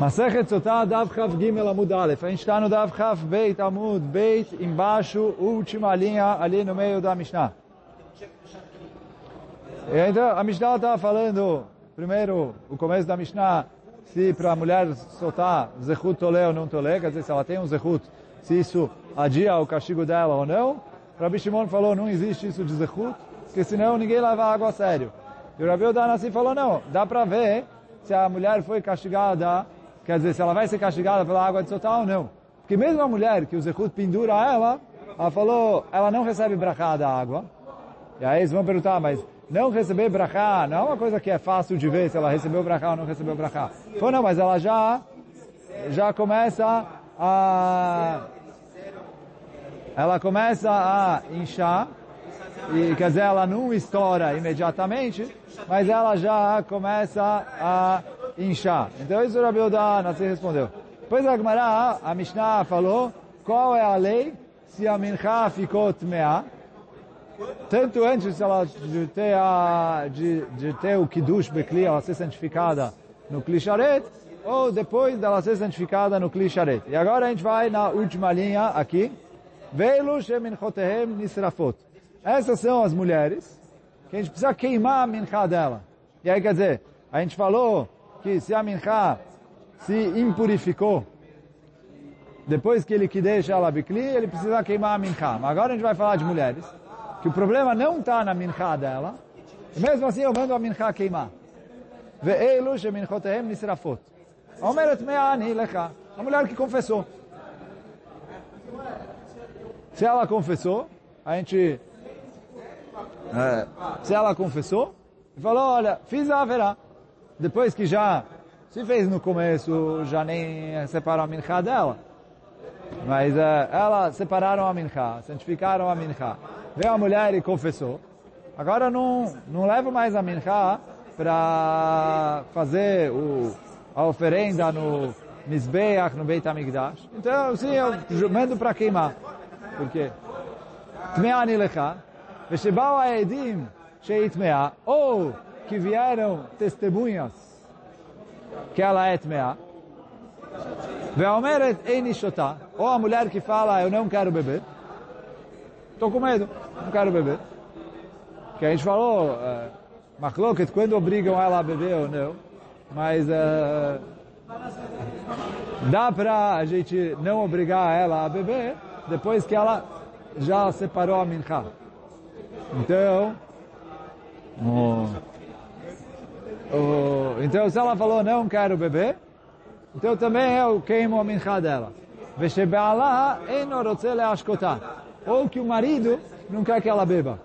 Masechet Sotah, Dav Chav Gimel Amud Aleph. A gente está no Dav Chav Beit Amud Beit, embaixo, última linha ali no meio da Mishnah. Então, a Mishnah está falando, primeiro, o começo da Mishnah, se para a mulher soltar Zechut Tolé ou não Tolé, quer dizer, se ela tem um Zechut, se isso adia o castigo dela ou não. Rabi Shimon falou, não existe isso de Zechut, porque senão ninguém leva água a sério. E o Rabi Odanassi falou, não, dá para ver se a mulher foi castigada, quer dizer, se ela vai ser castigada pela água de soltar ou não. Porque mesmo a mulher que o Zechut pendura ela, ela falou, ela não recebe brachá da água. E aí eles vão perguntar, mas não receber brachá não é uma coisa que é fácil de ver se ela recebeu brachá ou não recebeu brachá. Falou, não, mas ela já, já começa a... Ela começa a inchar, e quer dizer, ela não estoura imediatamente, mas ela já começa a inchar. Então isso o Rabi respondeu. Depois a Gemara, a Mishnah falou, qual é a lei se a mincha ficou tmeá, tanto antes ela de ter, a, de, de ter o Kiddush Bekli, ela ser santificada no Kli Sharet, ou depois dela ser santificada no Kli Sharet. E agora a gente vai na última linha aqui. Veilu sheminchotehem nisrafot. Essas são as mulheres que a gente precisa queimar a mincha dela. E aí quer dizer, a gente falou que se a mincha se impurificou, depois que ele que deixa ela bicli, ele precisa queimar a mincha. Mas agora a gente vai falar de mulheres, que o problema não está na mincha dela, e mesmo assim eu mando a mincha queimar. Ve'elu sheminchotehem nisrafot. Omeret me'ani lecha. A mulher que confessou. Se ela confessou, a gente... É, se ela confessou, e falou, olha, fiz a haverá. Depois que já se fez no começo, já nem separou a mincha dela. Mas é, ela separaram a mincha, santificaram a mincha. Veio a mulher e confessou. Agora não, não leva mais a mincha para fazer o, a oferenda no Mizbeach, no Beit HaMikdash. Então, sim, eu mando para queimar. Por quê? Tmeani. Veshebau haedim sheitmea. Ou que vieram testemunhas que ela é tmeá. Ve'omeret eini shotá. Ou a mulher que fala, eu não quero beber. Estou com medo, não quero beber. Que a gente falou, uh, quando obrigam ela a beber ou não. Mas uh, dá para a gente não obrigar ela a beber depois que ela já separou a mincha. Então, oh, oh, então se ela falou não quero beber, então também eu queimo a mincha dela. Ou que o marido não quer que ela beba.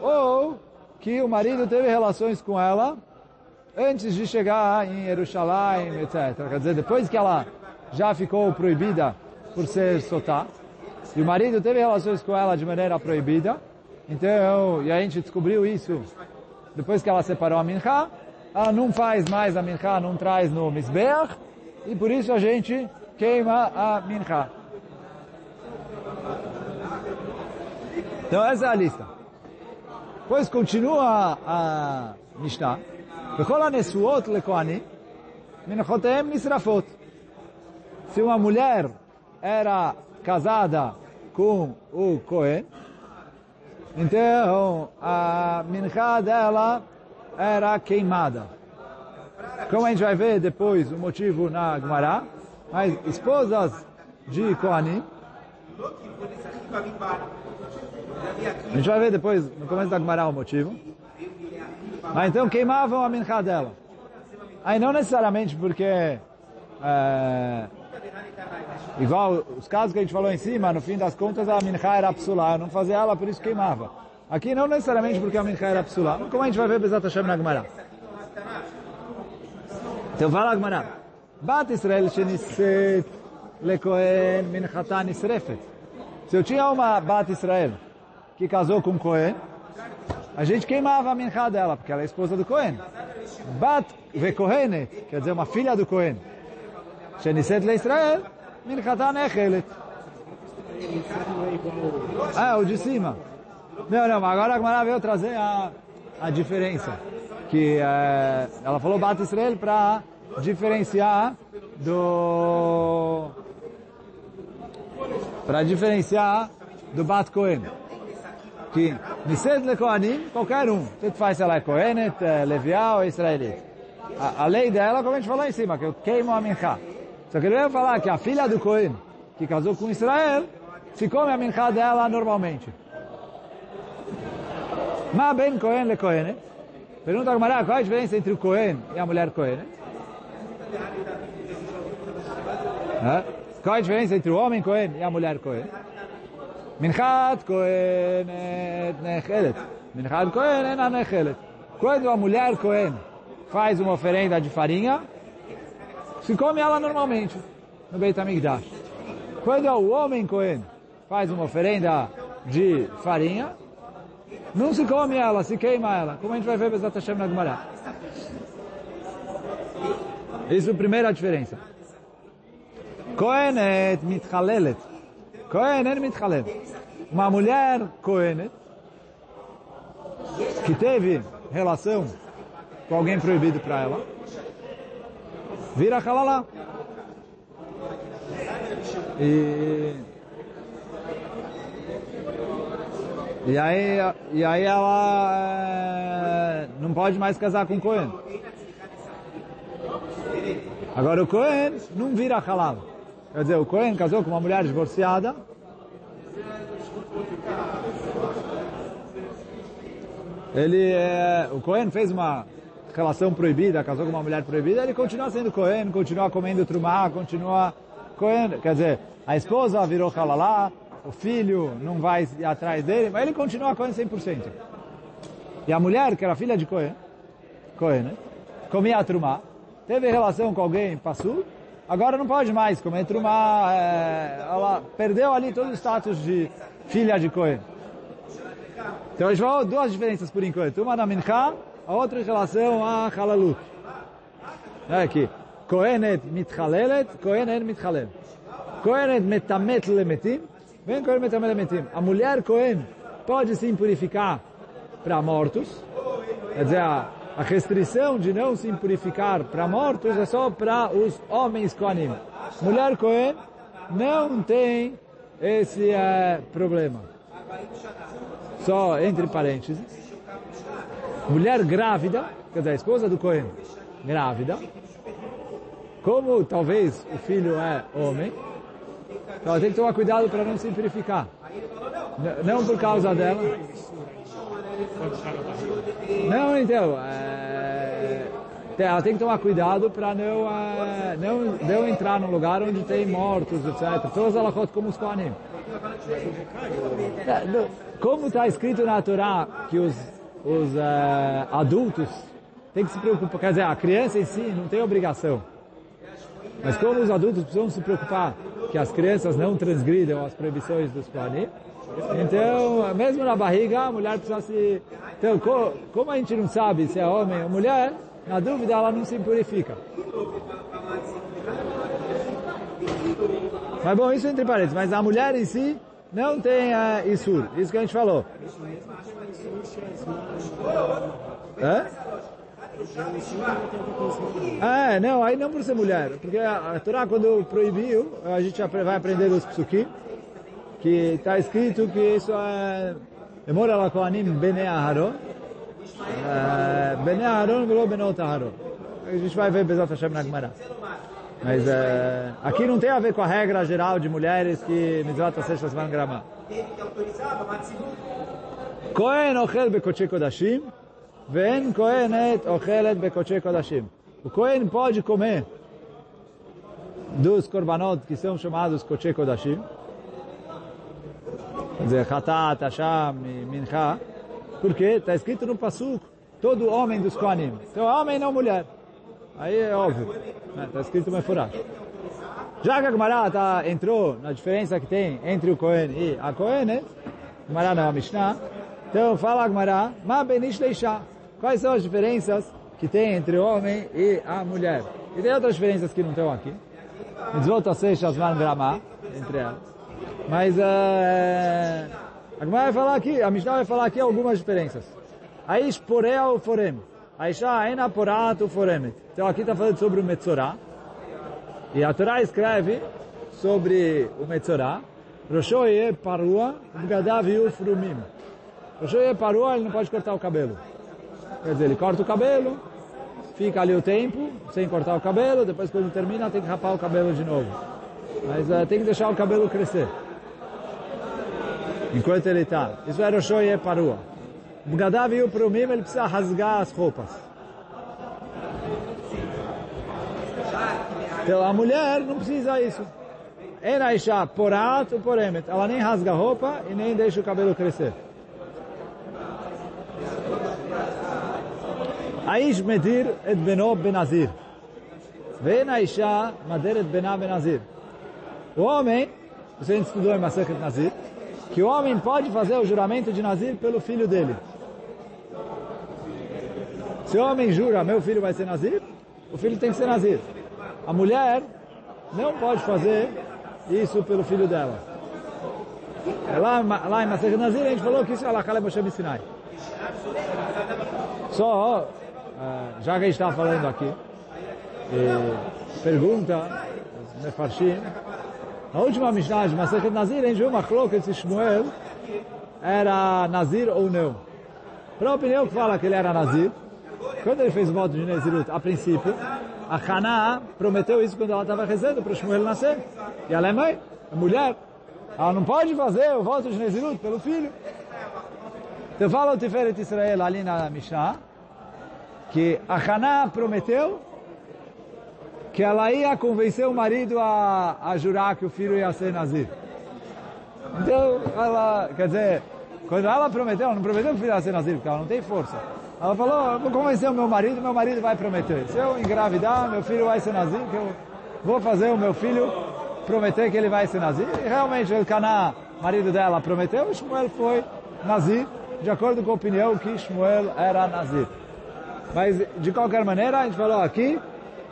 Ou que o marido teve relações com ela antes de chegar em Jerusalém, etc. Quer dizer, depois que ela já ficou proibida por ser sotá, e o marido teve relações com ela de maneira proibida, então, e a gente descobriu isso depois que ela separou a mincha, ela não faz mais a mincha, não traz no Mizbeach, e por isso a gente queima a mincha. Então essa é a lista. Depois continua a Mishnah. וכל הנשואות לכהנים, מנוחותיהם נשרפות. Se uma mulher era casada com o Cohen, então a mincha dela era queimada. Como a gente vai ver depois o motivo na Gemara, mas esposas de Kohanim, a gente vai ver depois no começo da Gemara o motivo, mas então queimavam a mincha dela. Aí não necessariamente porque é, igual os casos que a gente falou em cima, no fim das contas a mincha era psulá, não fazia ela, por isso queimava. Aqui não necessariamente porque a mincha era psulá, como a gente vai ver Bezat Hashem na Gemara. Então fala a Gemara. Bat Israel shenisset lekohen minchata nisrefet. Se eu tinha uma Bat Israel que casou com Cohen, a gente queimava a mincha dela, porque ela é esposa do Cohen. Bat vekohenet, quer dizer, uma filha do Cohen. Shenisset le Israel, minchata nechelet. Ah, o de cima. Não, não, agora a Gemara veio trazer a, a diferença. que é, ela falou Bat Israel para diferenciar do para diferenciar do Bat Cohen que Nised le Kohanim, qualquer um tanto faz se ela é Kohenet, Levial ou Israelita a, lei dela, como a gente falou em cima que eu queimo a mincha só que ele veio falar que a filha do Cohen que casou com Israel ficou a mincha dela normalmente mas bem Cohen le Kohenet Pergunta a Gamara, qual é a diferença entre o Cohen e a mulher Cohen? Qual é a diferença entre o homem Cohen e a mulher Cohen? Minchat Cohen nechelet. Minchat Cohen é nechelet. Quando a mulher Cohen faz uma oferenda de farinha, se come ela normalmente no Beit HaMikdash. Quando o homem Cohen faz uma oferenda de farinha, não se come ela, se queima ela. Como a gente vai ver Bezat Hashem na Gemara. Isso é a primeira diferença. Kohenet mitchalelet. Kohenet mitchalelet. Uma mulher Kohenet que teve relação com alguém proibido para ela, vira halalá. E E aí, e aí ela é, não pode mais casar com o Cohen. Agora o Cohen não vira halal. Quer dizer, o Cohen casou com uma mulher divorciada. Ele, é, o Cohen fez uma relação proibida, casou com uma mulher proibida, ele continua sendo Cohen, continua comendo trumá, continua Cohen. Quer dizer, a esposa virou halalá, o filho não vai atrás dele, mas ele continua Cohen 100%. E a mulher, que era filha de Cohen, Cohen, né? comia trumá, teve relação com alguém, passou, agora não pode mais comer trumá, é, ela perdeu ali todo o status de filha de Cohen. Então a gente duas diferenças por enquanto, uma na Mincha, a outra relação a Halalut. É aqui. Kohenet mitchalelet, Kohenet mitchalel. Kohenet metamet lemetim, Vem Cohen Metamelemetim. A mulher Cohen pode se impurificar para mortos. Quer dizer, a, a, restrição de não se impurificar para mortos é só para os homens Kohanim. Mulher Cohen não tem esse é, problema. Só entre parênteses. Mulher grávida, quer dizer, a esposa do Cohen, grávida, como talvez o filho é homem, então tem que tomar cuidado para não se purificar. Não por causa dela. Não, então, é, ela tem que tomar cuidado para não, é, não, não entrar num lugar onde tem mortos, etc. Todas elas como os Kohanim. Como está escrito na Torá que os, os é, adultos têm que se preocupar, quer dizer, a criança em si não tem obrigação. Mas como os adultos precisam se preocupar que as crianças não transgridam as proibições dos Kohanim, então, mesmo na barriga, a mulher precisa se... Então, como a gente não sabe se é homem ou mulher, na dúvida ela não se purifica. Mas bom, isso entre parênteses. Mas a mulher em si não tem uh, Isur. Isso que a gente falou. É? É, não, aí não por ser mulher, porque a Torá quando proibiu, a gente vai aprender dos psukim, que está escrito que isso é Emora la Kohanim bene Aharon, bene Aharon benot Aharon. A gente vai ver Bezat Hashem na Gemara. Mas é, aqui não tem a ver com a regra geral de mulheres que Mitzvot Aseshas Van Grama. Kohen ochel bekotche kodashim, Ven kohenet ochelet bekoche kodashim. O Kohen pode comer dos korbanot que são chamados koche kodashim. Quer dizer, chatat, asham, mincha. Porque está escrito no Pasuk, todo homem dos Kohanim. Então, homem não mulher. Aí é óbvio. Está escrito Mefurash. Já que a Gemara tá, entrou na diferença que tem entre o Kohen e a Kohenet, Gemara não, a Mishnah, então fala a Gemara, ma benish. Quais são as diferenças que tem entre o homem e a mulher? E tem outras diferenças que não estão aqui. Mitzvot Aseh Shazman Grama, entre elas. Mas uh, a Gemara vai falar aqui, a Mishnah vai falar aqui algumas diferenças. Aí, Porea ou Forem. Aisha ena. Então aqui está falando sobre o Metzorah. E a Torá escreve sobre o Metzorah. Roshoye parua, bgadav ufrumim. Roshoye parua, ele não pode cortar o cabelo. Quer dizer, ele corta o cabelo, fica ali o tempo, sem cortar o cabelo, depois quando termina tem que rapar o cabelo de novo. Mas uh, tem que deixar o cabelo crescer. Enquanto ele está. Isso é Roshoye parua. Bgadav ufrumim, ele precisa rasgar as roupas. Então a mulher não precisa isso. Era Isha porat ou poremet. Ela nem rasga a roupa e nem deixa o cabelo crescer. Aish medir et beno benazir. Isha mader et bena benazir. O homem, gente estudou em Masechet Nazir, que o homem pode fazer o juramento de Nazir pelo filho dele. Se o homem jura, meu filho vai ser Nazir, o filho tem que ser Nazir. A mulher não pode fazer isso pelo filho dela. Lá, lá em Masechet Nazir a gente falou que isso é Alakala Moshe Sinai. Só, já que a gente está falando aqui, pergunta, Mefarshim, na última Mishnah de Masechet Nazir a gente viu uma cloca esse Shmuel era Nazir ou não. Para a opinião que fala que ele era Nazir, quando ele fez o voto de Nezirut, a princípio, a Haná prometeu isso quando ela estava rezando para o Shmuel nascer. E ela é mãe, é mulher. Ela não pode fazer o voto de Nezirut pelo filho. Então fala o Tiferet Israel ali na Mishnah, que a Haná prometeu que ela ia convencer o marido a, a jurar que o filho ia ser Nazir. Então, ela, quer dizer, quando ela prometeu, ela não prometeu que o filho ia ser Nazir, porque ela não tem força. Ela falou, vou convencer o meu marido, meu marido vai prometer. Se eu engravidar, meu filho vai ser Nazir, que eu vou fazer o meu filho prometer que ele vai ser Nazir. E realmente, o Caná, marido dela, prometeu, e Shmuel foi Nazir, de acordo com a opinião que Shmuel era Nazir. Mas, de qualquer maneira, a gente falou aqui,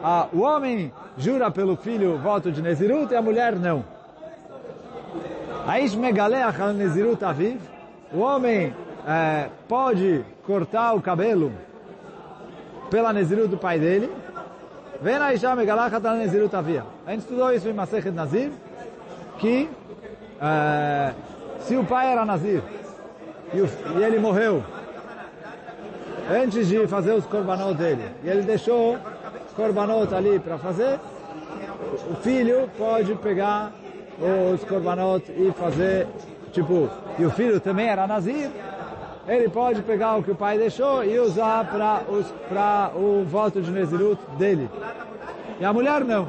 a, o homem jura pelo filho voto de Nezirut e a mulher não. Aish megaleach al Nezirut aviv. O homem é, pode cortar o cabelo pela Nezirut do pai dele. Vem na Isha megaleach al Nezirut avia. A gente estudou isso em Masechet Nazir, que é, se o pai era Nazir e, o, e ele morreu antes de fazer os korbanot dele, e ele deixou korbanot ali para fazer, o filho pode pegar os korbanot e fazer, tipo, e o filho também era nazir, ele pode pegar o que o pai deixou e usar para o voto de Nezirut dele. E a mulher não.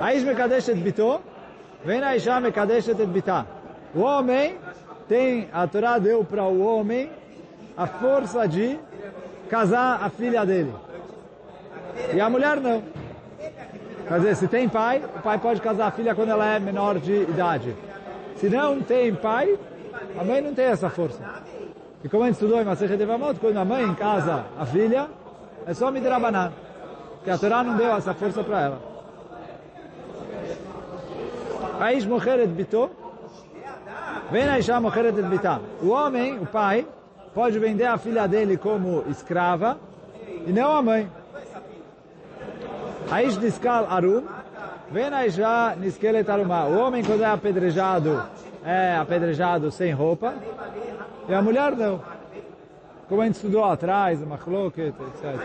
Aish mekadesh et bito, vem a Isha mekadesh et bitá. O homem tem, a Torá deu para o homem a força de casar a filha dele. E a mulher não. Quer dizer, se tem pai, o pai pode casar a filha quando ela é menor de idade. Se não tem pai, a mãe não tem essa força. E como a gente estudou em Masechet Evamot, quando a mãe casa a filha, é só midrabanan. Porque a Torá não deu essa força para ela. Aish mocheret bito, vem a Isha mocheret et bitá. O homem, o pai, pode vender a filha dele como escrava e não a mãe. Aish niskal arum, vem a Isha niskelet arumá. O homem quando é apedrejado, é apedrejado sem roupa e a mulher não. Como a gente estudou atrás, machloket, etc.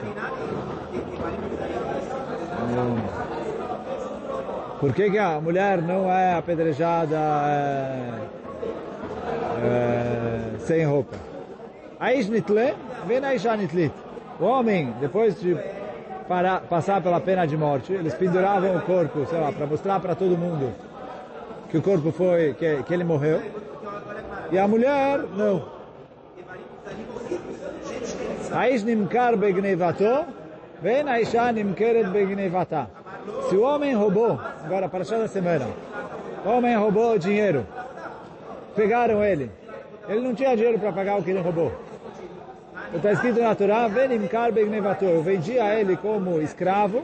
Por que, que a mulher não é apedrejada é, é, sem roupa? Aish nitle, vem Aisha nitlit. O homem, depois de para, passar pela pena de morte, eles penduravam o corpo, sei lá, para mostrar para todo mundo que o corpo foi, que, que ele morreu. E a mulher, não. Begnevata. Se o homem roubou, agora para da semana, o homem roubou dinheiro, pegaram ele, ele não tinha dinheiro para pagar o que ele roubou. Está escrito na Torá, Venim Karbeg Nevator, eu vendia ele como escravo,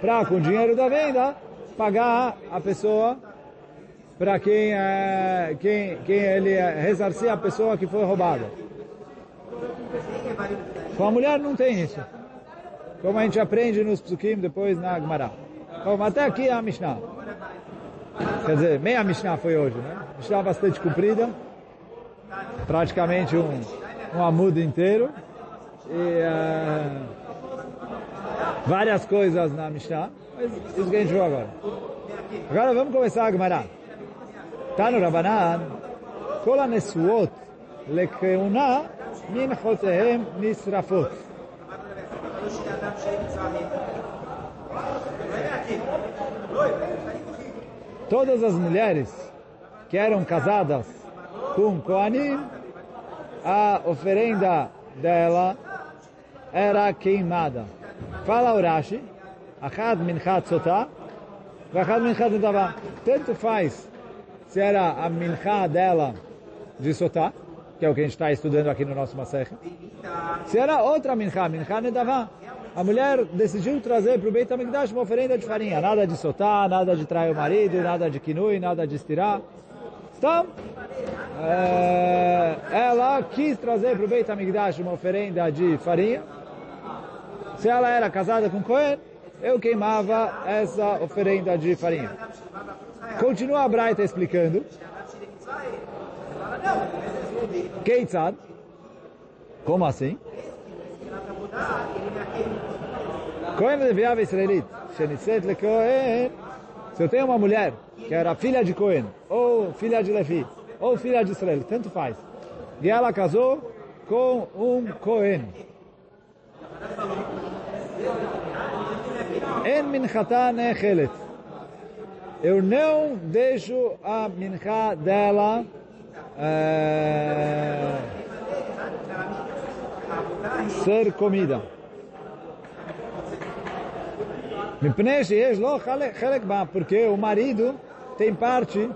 para com o dinheiro da venda, pagar a pessoa para quem, é, quem, quem ele ressarcia a pessoa que foi roubada. Com a mulher não tem isso. Como a gente aprende nos psukim depois na Gemara. Bom, até aqui é a Mishnah. Quer dizer, meia Mishnah foi hoje, né? Mishnah bastante comprida. Praticamente um, um amudo inteiro. E uh, várias coisas na Mishnah. Mas isso que a gente viu agora. Agora vamos começar a Gemara. Tá no Rabanan. Kol anesuot lekeuna min chotehem nisrafot. Todas as mulheres que eram casadas com Koanim a oferenda dela era queimada. Fala Urashi, Achad minchat sotah, Achad minchat nedavah. Tanto faz se era a minchá dela de sotá, que é o que a gente está estudando aqui no nosso Masecha. Se era outra minchá, minchá nedavá, a mulher decidiu trazer para o Beit HaMikdash uma oferenda de farinha. Nada de sotá, nada de trair o marido, nada de kinui, nada de estirar. Então, é, ela quis trazer para o Beit HaMikdash uma oferenda de farinha. Se ela era casada com Cohen, eu queimava essa oferenda de farinha. Continua a Braita explicando. Keitzad. Como assim? Cohen Leviava Israelit. Shenitzet le Cohen. Se eu tenho uma mulher que era filha de Cohen, ou filha de Levi, ou filha de Israel, tanto faz. E ela casou com um Cohen. En minchata nechelet. Eu não deixo a mincha dela é, ser comida. Porque o marido tem parte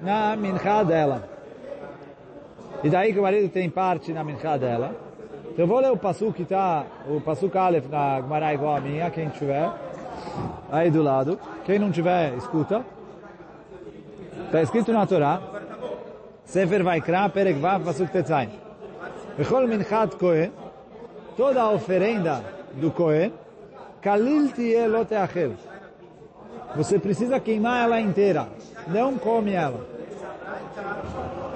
na mincha dela. E daí que o marido tem parte na mincha dela. Então eu vou ler o passo que está, o passo Aleph na Gemara igual a minha, quem tiver, aí do lado. Quem não tiver, escuta. Está escrito na Torá, Sefer Vaikra, Perek Vav, Pasuk Tetzain. Bechol minchat Kohen, toda a oferenda do Kohen, Kalil. Você precisa queimar ela inteira, não come ela.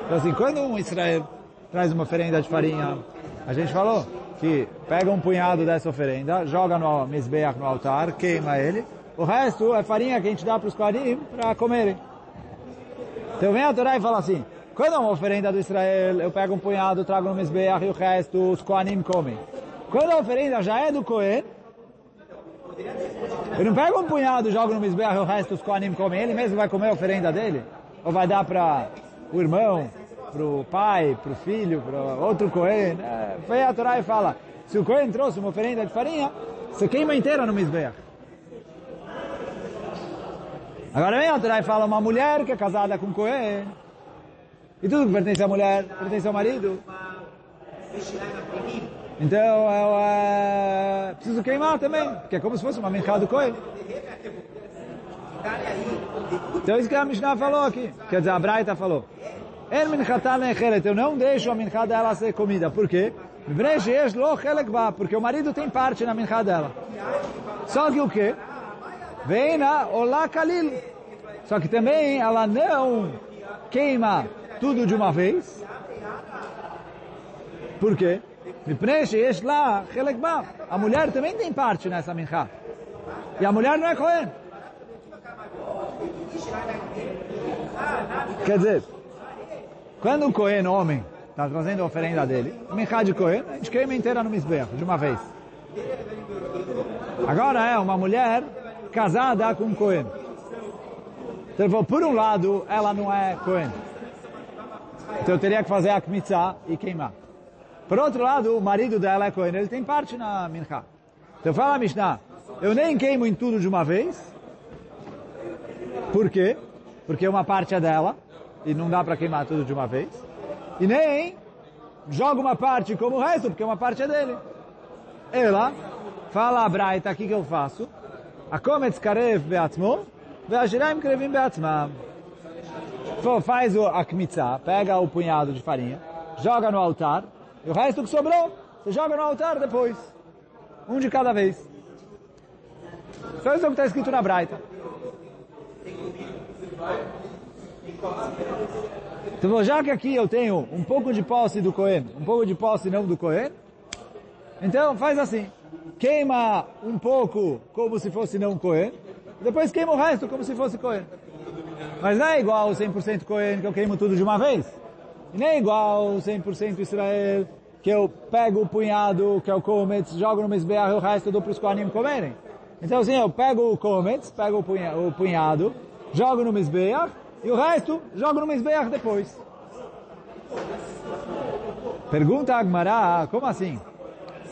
Então assim, quando um Israel traz uma oferenda de farinha, a gente falou que pega um punhado dessa oferenda, joga no Mizbeach, no altar, queima ele, o resto é farinha que a gente dá para os Kohanim para comerem. Então vem a Torá e fala assim, quando é uma oferenda do Israel, eu pego um punhado, trago no Mizbeach e o resto os Kohanim comem. Quando a oferenda já é do Kohen, eu não pego um punhado, jogo no Mizbeach e o resto os Kohanim comem. Ele mesmo vai comer a oferenda dele? Ou vai dar para o irmão, para o pai, para o filho, para outro Kohen? É, vem a Torá e fala, se o Kohen trouxe uma oferenda de farinha, você queima inteira no Mizbeach. Agora vem a Torá e fala uma mulher que é casada com Cohen. E tudo que pertence à mulher pertence ao marido. Então eu é, preciso queimar também, porque é como se fosse uma minchá do Cohen. Então isso que a Mishnah falou aqui. Quer dizer, a Braita falou. Eu não deixo a minchá dela ser comida. Por quê? Porque o marido tem parte na minchá dela. Só que o quê? Vem na Olá Kalil. Só que também ela não queima tudo de uma vez. Por quê? A mulher também tem parte nessa minchá. E a mulher não é Cohen. Quer dizer, quando o Cohen, homem, está trazendo a oferenda dele, minchá de Cohen, a gente queima inteira no misbeach, de uma vez. Agora é uma mulher casada com um Cohen. Então, por um lado, ela não é Cohen. Então eu teria que fazer a Kmitzah e queimar. Por outro lado, o marido dela é Cohen, ele tem parte na Minha. Então fala a Mishnah, eu nem queimo em tudo de uma vez. Por quê? Porque uma parte é dela e não dá para queimar tudo de uma vez. E nem joga uma parte como o resto, porque uma parte é dele. Ela fala a Braita, o que, que eu faço? A Kometz Karev Beatzmo, Veajiraim Krevim Beatzmam. Faz o akmitzah, pega o punhado de farinha, joga no altar, e o resto que sobrou, você joga no altar depois. Um de cada vez. Então isso é o que está escrito na Braita. Então já que aqui eu tenho um pouco de posse do Cohen, um pouco de posse não do Cohen, então faz assim. Queima um pouco como se fosse não Cohen, depois queima o resto como se fosse Cohen. Mas não é igual 100% Cohen que eu queimo tudo de uma vez. Nem é igual 100% Israel que eu pego o punhado, que é o Kometz, jogo no Mizbeach e o resto eu dou para os Kohanim comerem. Então assim, eu pego o Kometz, pego o, o punhado, jogo no Mizbeach e o resto jogo no Mizbeach depois. Pergunta Agmará, como assim?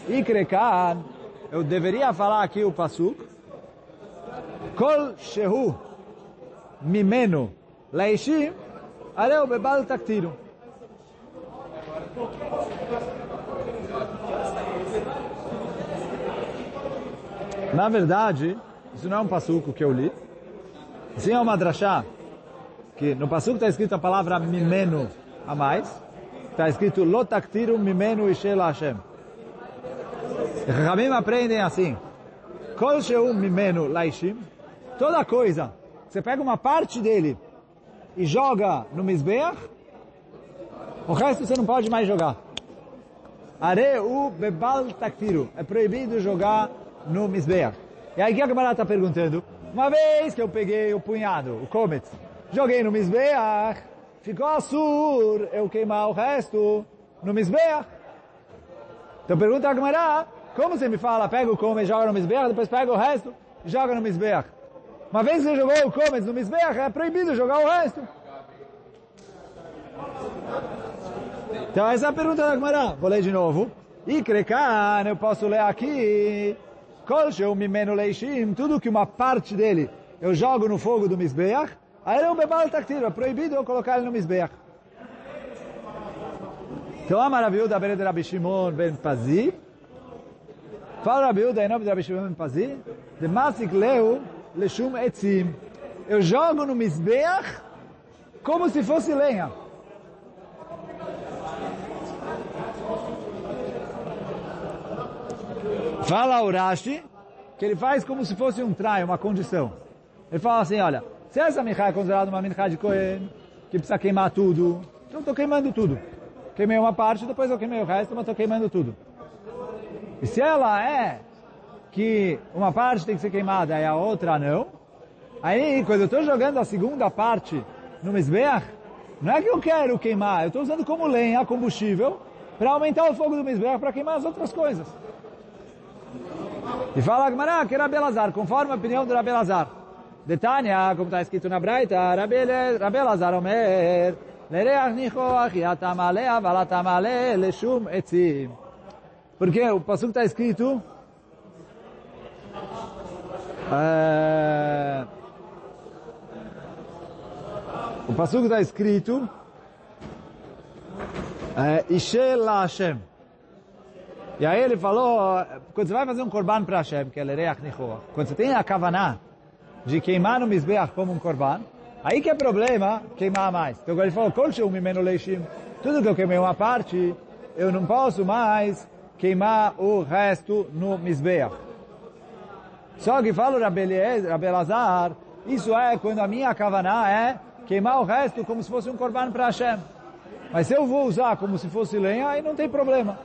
Ikrekan, eu deveria falar aqui o Pasuk, Kol Shehu Mimeno Leishim, Areu Bebal Taktiru. Na verdade, isso não é um passuco que eu li. Sim, é uma drachá, que no passuco está escrito a palavra mimeno a mais. Está escrito lotaktiru mimeno ishel Hashem. Ramim aprendem assim. Kol sheum mimeno laishim. Toda coisa, você pega uma parte dele e joga no Mizbeach, o resto você não pode mais jogar. Areu bebal taktiru. É proibido jogar no Mizbeach. E aí que a camarada está perguntando? Uma vez que eu peguei o punhado, o Comet, joguei no Mizbeach, ficou assur, eu queimar o resto no Mizbeach. Então pergunta a camarada, como você me fala, pega o Comet, joga no Mizbeach, depois pega o resto joga no Mizbeach? Uma vez que você jogou o Comet no Mizbeach, é proibido jogar o resto. Então essa é a pergunta da Gemara. Vou ler de novo. Ikrekan, eu posso ler aqui. Kol sheu mimenu leishim, tudo que uma parte dele eu jogo no fogo do Mizbeach, aí é um bebal taktir, é proibido eu colocar ele no Mizbeach. Então a maravilha da Beret Rabi Shimon ben Pazi, fala Rabi da em nome de Rabi Shimon ben Pazi, de Masik Leu Leshum Etzim. Eu jogo no Mizbeach como se fosse lenha. Fala o Rashi que ele faz como se fosse um trai, uma condição. Ele fala assim, olha, se essa mincha é considerada uma mincha de Kohen, que precisa queimar tudo, então estou queimando tudo. Queimei uma parte, depois eu queimei o resto, mas estou queimando tudo. E se ela é que uma parte tem que ser queimada e a outra não, aí quando eu estou jogando a segunda parte no Mizbeach, não é que eu quero queimar, eu estou usando como lenha, combustível, para aumentar o fogo do Mizbeach, para queimar as outras coisas. E fala Agmará que era Belazar, conforme a opinião do Rabelazar. Detânia, como está escrito na Braita, Rabelazar Omer, Lereach nichoach yatamale avalatamale leshum etzim. Porque o passuco está escrito é, o passuco está escrito é, Ishel Hashem. E aí ele falou, quando você vai fazer um korban para Hashem, que é Lereach quando você tem a kavaná de queimar no Mizbeach como um korban, aí que é problema queimar mais. Então ele falou, Kol Sheum Mimenu Leishim, tudo que eu queimei uma parte, eu não posso mais queimar o resto no Mizbeach. Só que fala Rabelazar, isso é quando a minha kavaná é queimar o resto como se fosse um korban para Hashem. Mas se eu vou usar como se fosse lenha, aí não tem problema.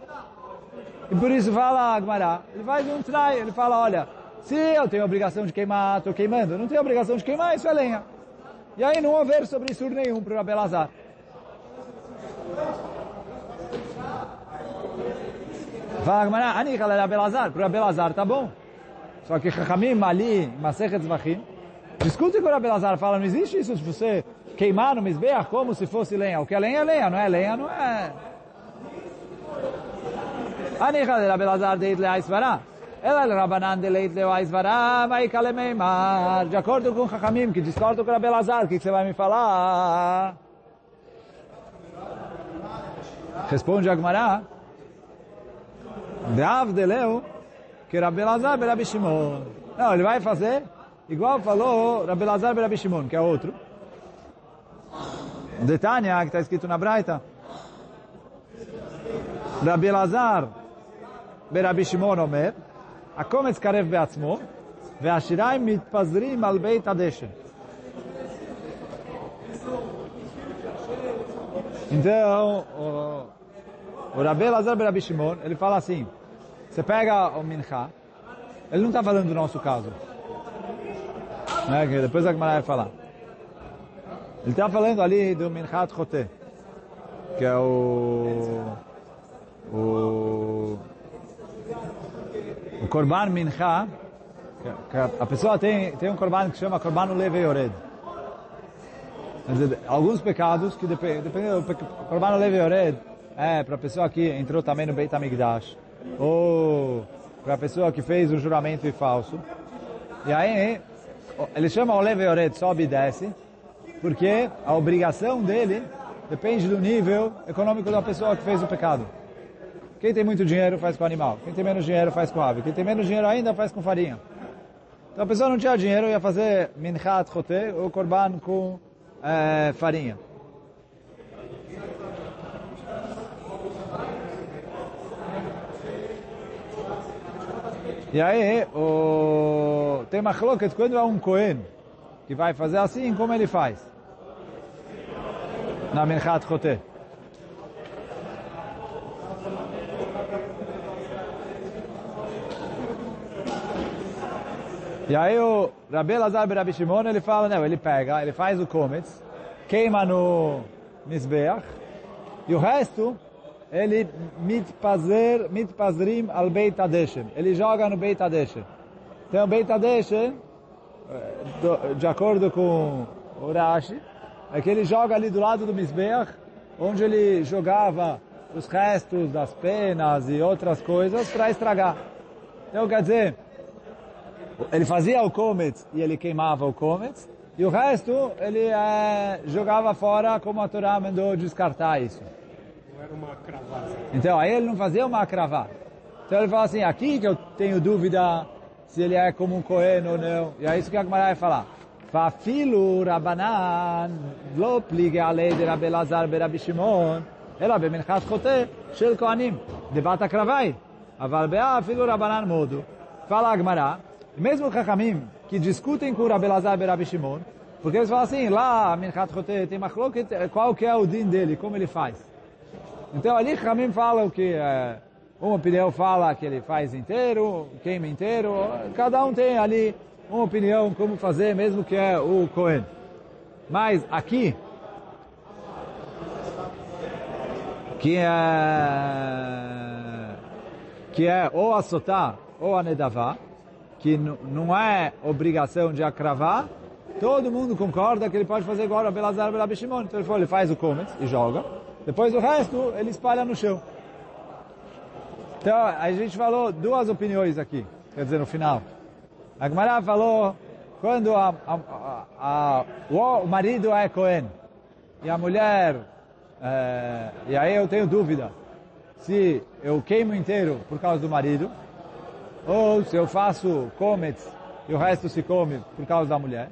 E por isso fala Agmará, ele faz um trai, ele fala, olha, se eu tenho obrigação de queimar, estou queimando, não tenho obrigação de queimar, isso é lenha. E aí não houver sobre isso nenhum para o Abelazar. Fala Agmará, Anika era Abelazar, para o Abelazar tá bom. Só que Chachamim ali, Masechet Zvachim, discute com o Abelazar, fala, não existe isso de você queimar no Mizbeach como se fosse lenha. O que é lenha é lenha, não é lenha, não é... Anicha de Rabi Lazar de Itle Aisvará. Ela é Rabanan de Leitle Aisvará, Maikale Meimar. De acordo com o Chachamim, que discordo com o Rabbelazar o que você vai me falar? Responde Agmará. Dav de Avdeleu que Rabi Lazar e Rabi Shimon. Não, ele vai fazer igual falou Rabi Lazar e Rabi Shimon, que é outro. Detania, que está escrito na Breita. Rabbelazar Berabi Shimon Omer, הקומץ קרב בעצמו, והשיריים מתפזרים על בית הדשא. Então, o, o Rabi Lazar Rabi Shimon, ele fala assim, você pega o Mincha, ele não está falando do nosso caso, né, que depois a Gemara vai falar. Ele está falando ali do Minchat Choté, que é o, o, o Korban Mincha, a pessoa tem, tem um Korban que chama Korban Leve Yored. Quer dizer, alguns pecados que dependem, depende do Korban Leve Yored, é para a pessoa que entrou também no Beit HaMikdash, ou para a pessoa que fez um juramento falso. E aí, ele chama o Leve Yored, sobe e desce, porque a obrigação dele depende do nível econômico da pessoa que fez o pecado. Quem tem muito dinheiro faz com animal. Quem tem menos dinheiro faz com ave. Quem tem menos dinheiro ainda faz com farinha. Então a pessoa não tinha dinheiro, ia fazer minchat chote, ou korban com é, farinha. E aí, o... tem uma coloca quando é um Cohen que vai fazer assim, como ele faz? Na minchat chote. E aí o Rabi Lazar Rabi Shimon, ele fala, não, ele pega, ele faz o comets, queima no Mizbeach, e o resto, ele mitpazer, mitpazrim al Beit Adeshem. Ele joga no Beit Adeshem. Então Beit Adeshem, de acordo com o Rashi, é que ele joga ali do lado do Mizbeach, onde ele jogava os restos das penas e outras coisas para estragar. Então quer dizer, ele fazia o comets e ele queimava o comets, e o resto ele é, jogava fora como a Torá mandou descartar isso. Não era uma cravada. Então, aí ele não fazia uma cravada. Então ele fala assim, aqui que eu tenho dúvida se ele é como um Cohen ou não. E é isso que a Gemara vai falar. Fafilo Rabanan lo plige a lei de Rabbi Lazar berabi Shimon אלא במנחת חוטא של כהנים, דבת הקרבי. אבל באה אפילו רבנן מודו. Fala a Gemara, mesmo Chachamim, que discutem com Rabbi Lazar e Rabbi Shimon, porque eles falam assim, lá, Minchat Chote, tem machloket, qual que é o din dele, como ele faz. Então ali Chachamim falam que, é, uma opinião fala que ele faz inteiro, queima inteiro, cada um tem ali uma opinião como fazer, mesmo que é o Cohen. Mas aqui, que é, que é ou a Sotá ou a Nedavá, que não é obrigação de acravar, todo mundo concorda que ele pode fazer igual a Belazar e Rabi. Então ele, falou, ele faz o comets e joga, depois o resto ele espalha no chão. Então a gente falou duas opiniões aqui, quer dizer, no final. A Gemara falou, quando a, a, a, o marido é Cohen e a mulher, é, e aí eu tenho dúvida se eu queimo inteiro por causa do marido, ou se eu faço comets e o resto se come por causa da mulher.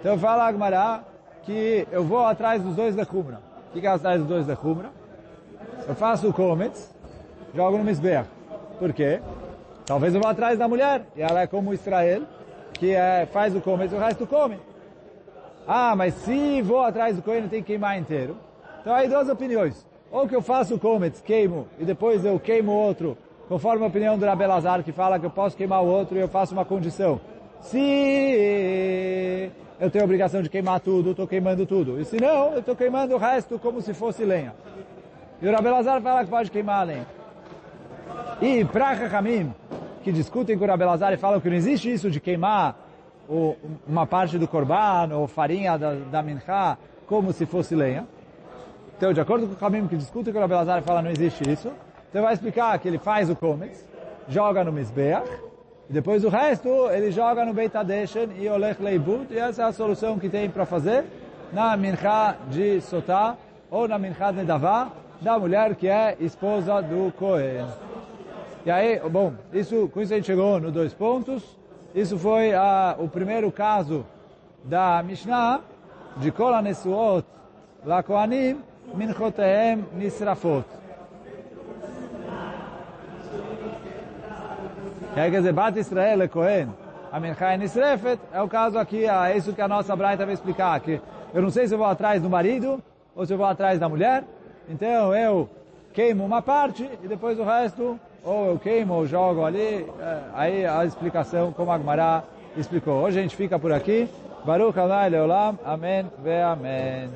Então fala a Agmará que eu vou atrás dos dois lechumra. O que é atrás dos dois lechumra? Eu faço comets, jogo no Mizbeach. Por quê? Talvez eu vá atrás da mulher, e ela é como Israel, que é, faz o comets e o resto come. Ah, mas se vou atrás do coelho, tem que queimar inteiro. Então aí duas opiniões. Ou que eu faço comets, queimo, e depois eu queimo outro conforme a opinião do Rabelazar, que fala que eu posso queimar o outro e eu faço uma condição. Se eu tenho a obrigação de queimar tudo, estou queimando tudo. E se não, eu estou queimando o resto como se fosse lenha. E o Rabelazar fala que pode queimar a lenha. E para Rahamim, que discutem com o Rabelazar e falam que não existe isso de queimar uma parte do korban ou farinha da, da mincha como se fosse lenha. Então, de acordo com o Rahamim que discutem com o Rabelazar e falam que não existe isso, então vai explicar que ele faz o comets, joga no Mizbeach, e depois o resto ele joga no Beit Adeshen e Olech Leibut, e essa é a solução que tem para fazer na Mincha de Sotá, ou na Mincha de Nedavá, da mulher que é esposa do Cohen. E aí, bom, isso, com isso a gente chegou no dois pontos. Isso foi o primeiro caso da Mishnah, de Kol Nesuot LaKoanim minchotehem nisrafot. Quer dizer, Bat Israel é Cohen, a é Nisrefet, é o caso aqui, é isso que a nossa Braita vai explicar, que eu não sei se eu vou atrás do marido ou se eu vou atrás da mulher, então eu queimo uma parte e depois o resto, ou eu queimo ou jogo ali, aí a explicação como a Gemara explicou. Hoje a gente fica por aqui. Baruch Adonai Leolam. Amém ve Amém.